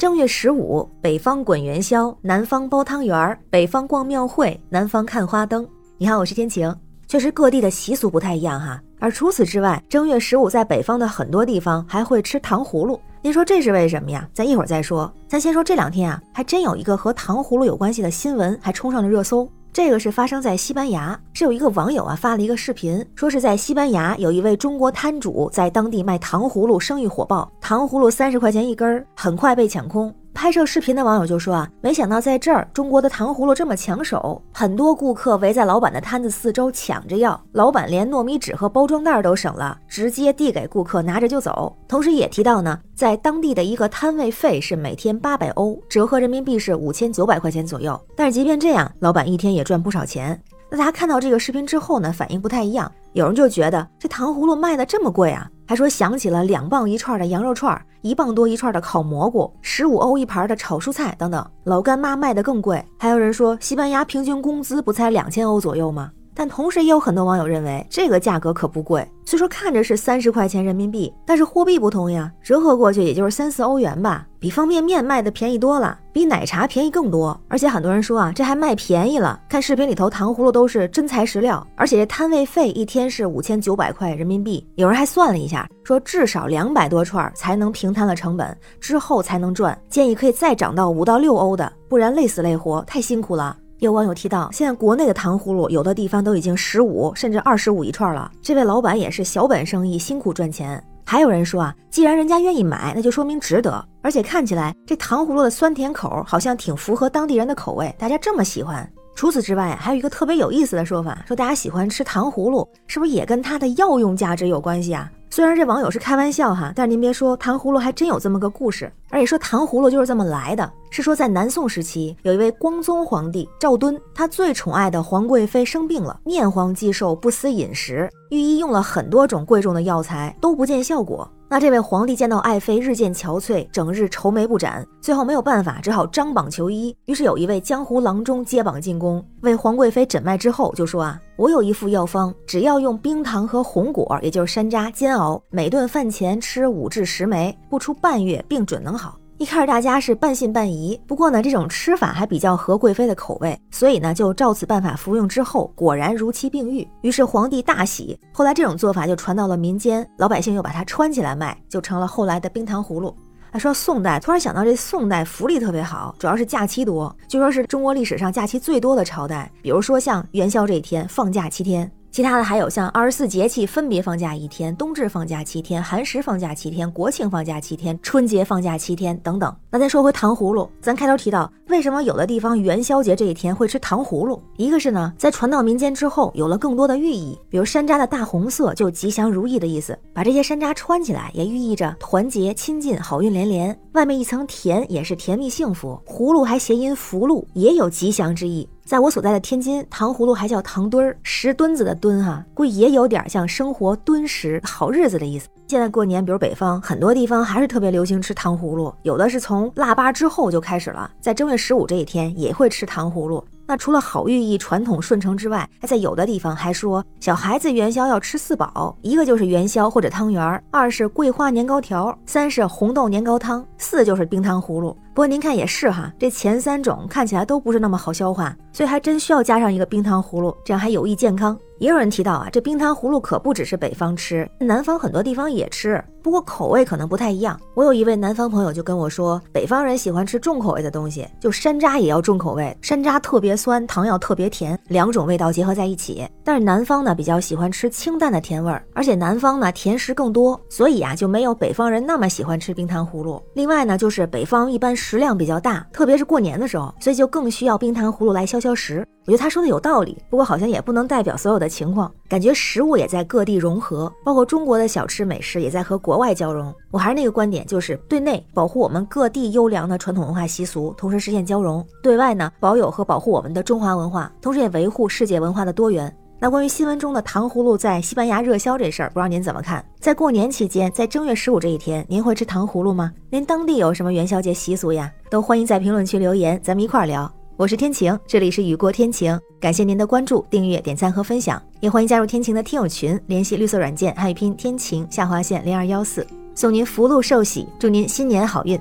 正月十五，北方滚元宵，南方包汤圆儿；北方逛庙会，南方看花灯。你好，我是天晴。确实各地的习俗不太一样哈。而除此之外，正月十五在北方的很多地方还会吃糖葫芦。您说这是为什么呀？咱一会儿再说。咱先说这两天啊，还真有一个和糖葫芦有关系的新闻，还冲上了热搜。这个是发生在西班牙，是有一个网友啊发了一个视频，说是在西班牙有一位中国摊主在当地卖糖葫芦，生意火爆，糖葫芦三十块钱一根儿，很快被抢空。拍摄视频的网友就说啊，没想到在这儿中国的糖葫芦这么抢手，很多顾客围在老板的摊子四周抢着要，老板连糯米纸和包装袋都省了，直接递给顾客拿着就走。同时也提到呢，在当地的一个摊位费是每天八百欧，折合人民币是五千九百块钱左右。但是即便这样，老板一天也赚不少钱。那大家看到这个视频之后呢，反应不太一样。有人就觉得这糖葫芦卖的这么贵啊，还说想起了两磅一串的羊肉串，一磅多一串的烤蘑菇，十五欧一盘的炒蔬菜等等。老干妈卖的更贵。还有人说，西班牙平均工资不才两千欧左右吗？但同时也有很多网友认为，这个价格可不贵。虽说看着是三十块钱人民币，但是货币不同呀，折合过去也就是三四欧元吧，比方便面卖的便宜多了，比奶茶便宜更多。而且很多人说啊，这还卖便宜了。看视频里头糖葫芦都是真材实料，而且这摊位费一天是五千九百块人民币。有人还算了一下，说至少两百多串才能平摊了成本，之后才能赚。建议可以再涨到五到六欧的，不然累死累活，太辛苦了。有网友提到，现在国内的糖葫芦有的地方都已经十五甚至二十五一串了。这位老板也是小本生意，辛苦赚钱。还有人说啊，既然人家愿意买，那就说明值得。而且看起来这糖葫芦的酸甜口好像挺符合当地人的口味，大家这么喜欢。除此之外，还有一个特别有意思的说法，说大家喜欢吃糖葫芦，是不是也跟它的药用价值有关系啊？虽然这网友是开玩笑哈，但是您别说，糖葫芦还真有这么个故事。而且说糖葫芦就是这么来的，是说在南宋时期，有一位光宗皇帝赵敦，他最宠爱的皇贵妃生病了，面黄肌瘦，不思饮食，御医用了很多种贵重的药材，都不见效果。那这位皇帝见到爱妃日渐憔悴，整日愁眉不展，最后没有办法，只好张榜求医。于是有一位江湖郎中接榜进宫，为皇贵妃诊脉之后，就说啊，我有一副药方，只要用冰糖和红果，也就是山楂煎熬，每顿饭前吃五至十枚，不出半月，病准能好。一开始大家是半信半疑，不过呢，这种吃法还比较合贵妃的口味，所以呢，就照此办法服用之后，果然如期病愈。于是皇帝大喜。后来这种做法就传到了民间，老百姓又把它穿起来卖，就成了后来的冰糖葫芦。还说宋代，突然想到这宋代福利特别好，主要是假期多，据说是中国历史上假期最多的朝代。比如说像元宵这一天放假七天。其他的还有像二十四节气分别放假一天，冬至放假七天，寒食放假七天，国庆放假七天，春节放假七天等等。那再说回糖葫芦，咱开头提到，为什么有的地方元宵节这一天会吃糖葫芦？一个是呢，在传到民间之后，有了更多的寓意，比如山楂的大红色就吉祥如意的意思，把这些山楂穿起来也寓意着团结亲近，好运连连。外面一层甜也是甜蜜幸福，葫芦还谐音福禄，也有吉祥之意。在我所在的天津，糖葫芦还叫糖墩儿，石墩子的墩哈，估计也有点像生活敦实、好日子的意思。现在过年，比如北方很多地方还是特别流行吃糖葫芦，有的是从腊八之后就开始了，在正月十五这一天也会吃糖葫芦。那除了好寓意、传统顺承之外，还在有的地方还说小孩子元宵要吃四宝，一个就是元宵或者汤圆，二是桂花年糕条，三是红豆年糕汤，四就是冰糖葫芦。不过您看也是哈，这前三种看起来都不是那么好消化，所以还真需要加上一个冰糖葫芦，这样还有益健康。也有人提到啊，这冰糖葫芦可不只是北方吃，南方很多地方也吃，不过口味可能不太一样。我有一位南方朋友就跟我说，北方人喜欢吃重口味的东西，就山楂也要重口味，山楂特别酸，糖要特别甜，两种味道结合在一起。但是南方呢比较喜欢吃清淡的甜味儿，而且南方呢甜食更多，所以啊就没有北方人那么喜欢吃冰糖葫芦。另外呢就是北方一般食量比较大，特别是过年的时候，所以就更需要冰糖葫芦来消消食。我觉得他说的有道理，不过好像也不能代表所有的情况。感觉食物也在各地融合，包括中国的小吃美食也在和国外交融。我还是那个观点，就是对内保护我们各地优良的传统文化习俗，同时实现交融；对外呢，保有和保护我们的中华文化，同时也维护世界文化的多元。那关于新闻中的糖葫芦在西班牙热销这事儿，不知道您怎么看？在过年期间，在正月十五这一天，您会吃糖葫芦吗？您当地有什么元宵节习俗呀？都欢迎在评论区留言，咱们一块儿聊。我是天晴，这里是雨过天晴，感谢您的关注、订阅、点赞和分享，也欢迎加入天晴的听友群，联系绿色软件汉语拼天晴下划线零二幺四，送您福禄寿喜，祝您新年好运，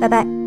拜拜。